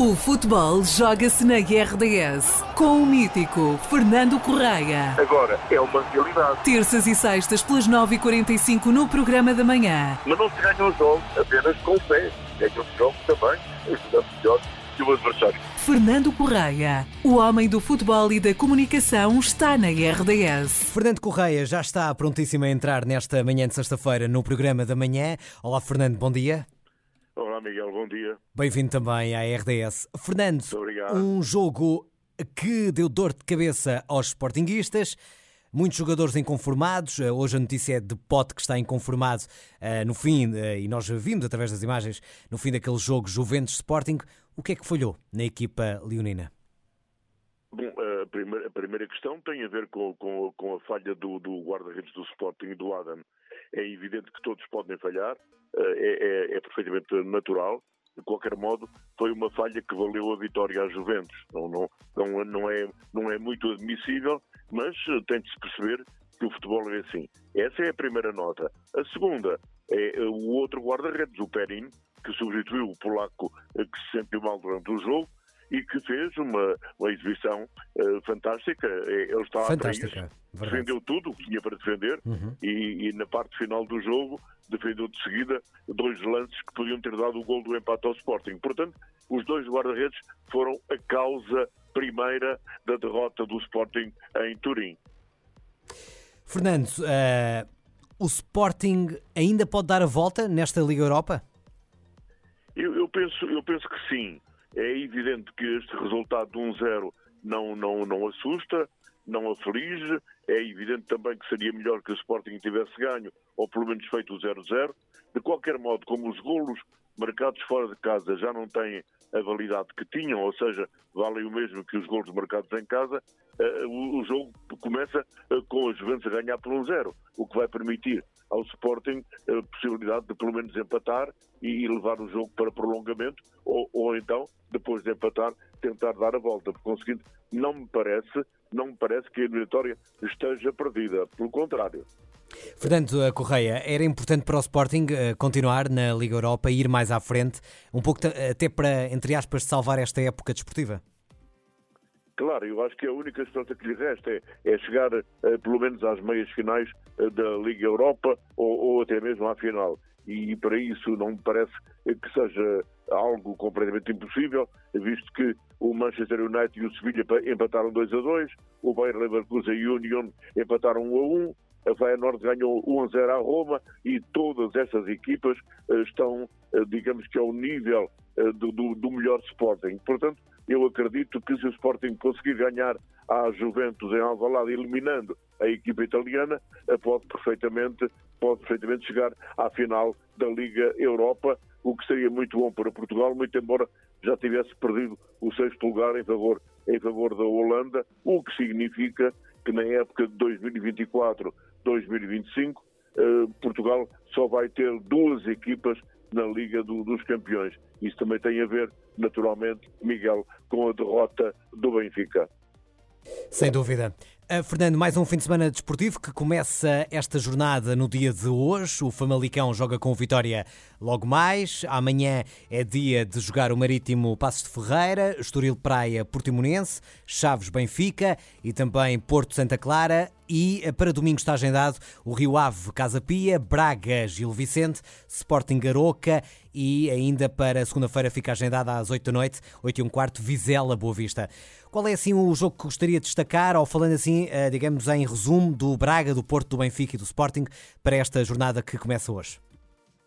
O futebol joga-se na RDS com o mítico Fernando Correia. Agora é uma realidade. Terças e sextas pelas 9h45 no programa da manhã. Mas não se ganham os jogos apenas com o pé. Ganham os jogos também ajudando melhor que o adversário. Fernando Correia, o homem do futebol e da comunicação, está na RDS. Fernando Correia já está prontíssimo a entrar nesta manhã de sexta-feira no programa da manhã. Olá, Fernando, bom dia. Olá, Miguel, bom dia. Bem-vindo também à RDS. Fernando, um jogo que deu dor de cabeça aos sportinguistas. Muitos jogadores inconformados. Eh, Hoje a notícia é de Pote que está inconformado eh, no fim, eh, e nós vimos através das imagens, no fim daquele jogo Juventus Sporting. O que é que falhou na equipa leonina? Bom, a primeira, a primeira questão tem a ver com, com- com a falha do, do guarda-redes do Sporting e do Adam. É evidente que todos podem falhar, eh, é, é- é perfeitamente natural. De qualquer modo, foi uma falha que valeu a vitória à Juventus. Não, não, não, não é, não é muito admissível, mas eh, tem de se perceber que o futebol é assim. Essa é a primeira nota. A segunda é eh, o outro guarda-redes, o Perin, que substituiu o polaco que se sentiu mal durante o jogo e que fez uma, uma exibição eh, fantástica. Eh, Ele está Fantástica, defendeu tudo o que tinha para defender Uhum. e, e na parte final do jogo defendeu de seguida dois lances que podiam ter dado o gol do empate ao Sporting. Portanto, os dois guarda-redes foram a causa primeira da derrota do Sporting em Turim. Fernando, eh, o Sporting ainda pode dar a volta nesta Liga Europa? Eu, eu penso, eu penso que sim. É evidente que este resultado de 1-0 não, não, não assusta, não aflige. É evidente também que seria melhor que o Sporting tivesse ganho, ou pelo menos feito o 0-0. De qualquer modo, como os golos marcados fora de casa já não têm a validade que tinham, ou seja, valem o mesmo que os golos marcados em casa, eh, o, jogo começa eh, com a Juventus a ganhar por 1-0, o que vai permitir ao Sporting a possibilidade de pelo menos empatar e, levar o jogo para prolongamento, ou, ou então, depois de empatar, tentar dar a volta. Por conseguinte, não me parece, não me parece que a eliminatória esteja perdida. Pelo contrário. Fernando eh, Correia, era importante para o Sporting eh, continuar na Liga Europa e ir mais à frente, um pouco até para, entre aspas, salvar esta época desportiva? Claro, eu acho que a única esperança que lhe resta é, é chegar eh, pelo menos às meias finais eh, da Liga Europa ou, ou até mesmo à final. E para isso não me parece eh, que seja algo completamente impossível, visto que o Manchester United e o Sevilha pa- empataram 2 a 2, o Bayer Leverkusen e o Union empataram 1 a 1, a Feyenoord ganhou 1 a 0 à Roma e todas essas equipas estão, digamos que ao nível do, do- do melhor Sporting. Portanto, eu acredito que se o Sporting conseguir ganhar à Juventus em Alvalade, eliminando a equipa italiana, eh, pode perfeitamente, pode perfeitamente chegar à final da Liga Europa, o que seria muito bom para Portugal, muito embora já tivesse perdido o sexto lugar em favor, em favor da Holanda, o que significa que na época de 2024-2025 eh, Portugal só vai ter duas equipas na Liga do- dos Campeões. Isso também tem a ver, naturalmente, Miguel, com a derrota do Benfica. Sem dúvida. Uh, Fernando, mais um fim de semana desportivo que começa esta jornada no dia de hoje. O Famalicão joga com o Vitória logo mais. Amanhã é dia de jogar o Marítimo Passos de Ferreira, Estoril Praia Portimonense, Chaves Benfica e também Porto Santa Clara. E uh, para domingo está agendado o Rio Ave Casa Pia, Braga Gil Vicente, Sporting Garoca e ainda para segunda-feira fica agendada às 8 da noite, 8 e um quarto, Vizela Boa Vista. Qual é assim o jogo que gostaria de destacar, ou falando assim, eh, digamos em resumo, do Braga, do Porto, do Benfica e do Sporting para esta jornada que começa hoje?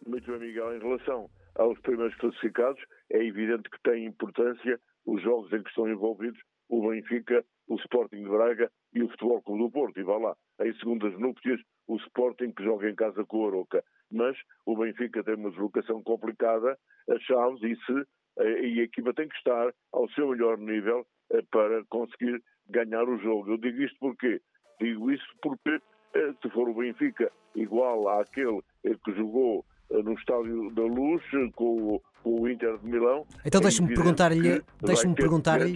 Muito bem, Miguel. Em relação aos primeiros classificados, é evidente que tem importância os jogos em que estão envolvidos o Benfica, o Sporting de Braga e o Futebol Clube do Porto. E vá lá, em segundas núpcias, o Sporting que joga em casa com o Aroca. Mas o Benfica tem uma deslocação complicada, a Chaves, e, se, eh, e a equipa tem que estar ao seu melhor nível eh, para conseguir ganhar o jogo. Eu digo isto porque Digo isso porque eh, se for o Benfica igual àquele eh, que jogou eh, no Estádio da Luz com, o- com o Inter de Milão. Então é deixa-me evidente perguntar-lhe- ter perguntar-lhe-.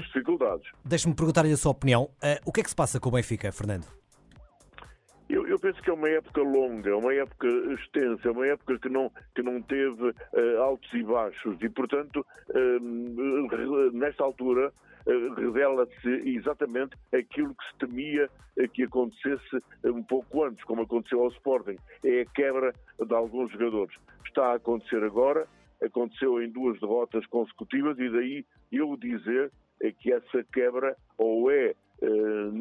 Deixe-me perguntar-lhe a sua opinião. Eh, o que é que se passa com o Benfica, Fernando? Eu, eu, penso que é uma época longa, uma época extensa, uma época que não, que não teve uh, altos e baixos e, portanto, uh, nesta altura uh, revela-se exatamente aquilo que se temia que acontecesse um pouco antes, como aconteceu ao Sporting. É a quebra de alguns jogadores. Está a acontecer agora, aconteceu em duas derrotas consecutivas e daí eu dizer que essa quebra ou é,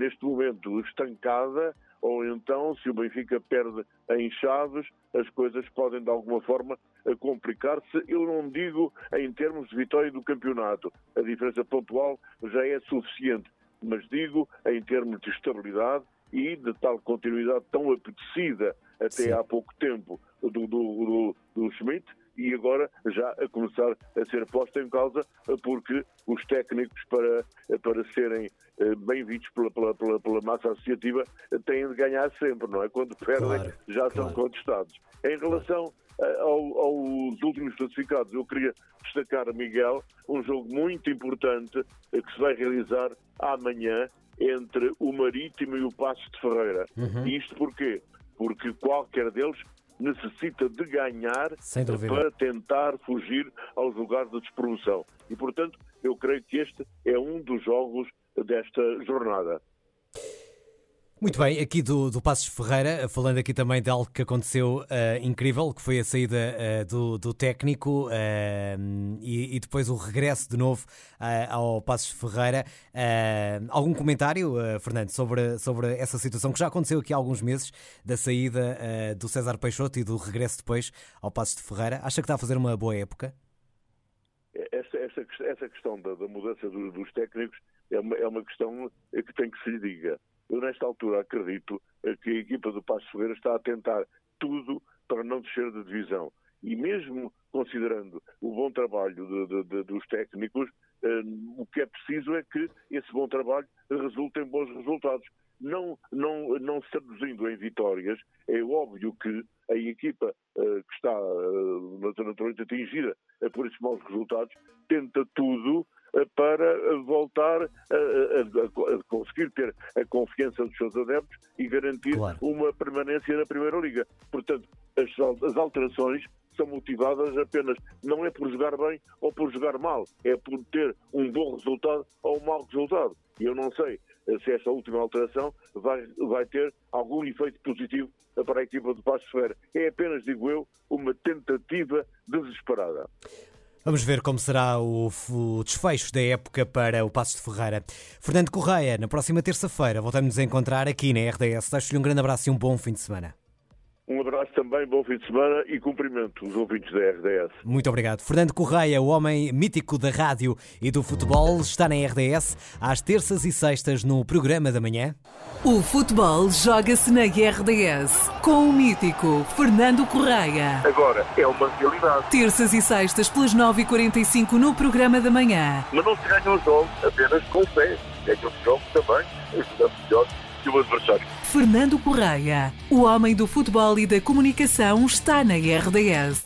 neste momento, estancada ou então, se o Benfica perde em Chaves, as coisas podem de alguma forma complicar-se. Eu não digo em termos de vitória do campeonato, a diferença pontual já é suficiente, mas digo em termos de estabilidade e de tal continuidade tão apetecida até Sim. há pouco tempo do, do, do, do Schmidt, e agora já a começar a ser posta em causa porque os técnicos para, para serem eh, bem vistos pela, pela, pela, pela massa associativa têm de ganhar sempre, não é? Quando perdem claro, já claro. são contestados. Em relação eh, ao, aos últimos classificados, eu queria destacar, Miguel, um jogo muito importante eh, que se vai realizar amanhã entre o Marítimo e o Passo de Ferreira. Uhum. Isto porquê? Porque qualquer deles necessita de ganhar para tentar fugir aos lugares de despromoção. E, portanto, eu creio que este é um dos jogos desta jornada. Muito bem, aqui do, do Passos Ferreira, falando aqui também de algo que aconteceu uh, incrível, que foi a saída uh, do, do, técnico uh, e, e, depois o regresso de novo ao Passos Ferreira. algum comentário, Fernando, sobre, sobre essa situação que já aconteceu aqui há alguns meses, da saída do César Peixoto e do regresso depois ao Passos de Ferreira? Acha que está a fazer uma boa época? Essa, essa, essa questão da, da mudança dos, dos técnicos é uma, é uma questão que tem que se lhe diga. Eu, nesta altura, acredito que a equipa do Passo Ferreira está a tentar tudo para não descer de divisão. E mesmo considerando o bom trabalho de, de, de, dos técnicos, eh, o que é preciso é que esse bom trabalho resulte em bons resultados. Não, não, não se traduzindo em vitórias, é óbvio que a equipa eh, que está uh, naturalmente atingida por esses maus resultados tenta tudo para voltar a, a, a, conseguir ter a confiança dos seus adeptos e garantir claro. uma permanência na Primeira Liga. Portanto, as, as alterações são motivadas apenas, não é por jogar bem ou por jogar mal, é por ter um bom resultado ou um mau resultado. E eu não sei se esta última alteração vai, vai ter algum efeito positivo para a equipa do Passo Ferreira. É apenas, digo eu, uma tentativa desesperada. Vamos ver como será o, desfecho da época para o Passo de Ferreira. Fernando Correia, na próxima terça-feira voltamos a encontrar aqui na RDS. Deixo-lhe um grande abraço e um bom fim de semana. Um abraço também, bom fim de semana e cumprimento os ouvintes da RDS. Muito obrigado. Fernando Correia, o homem mítico da rádio e do futebol, está na RDS às terças e sextas no programa da manhã. O futebol joga-se na RDS com o mítico Fernando Correia. Agora é uma realidade. Terças e sextas pelas 9h45 no programa da manhã. Mas não se ganham os jogos apenas com fé. Ganham os jogos também ajudando melhor que o adversário. Fernando Correia, o homem do futebol e da comunicação, está na RDS.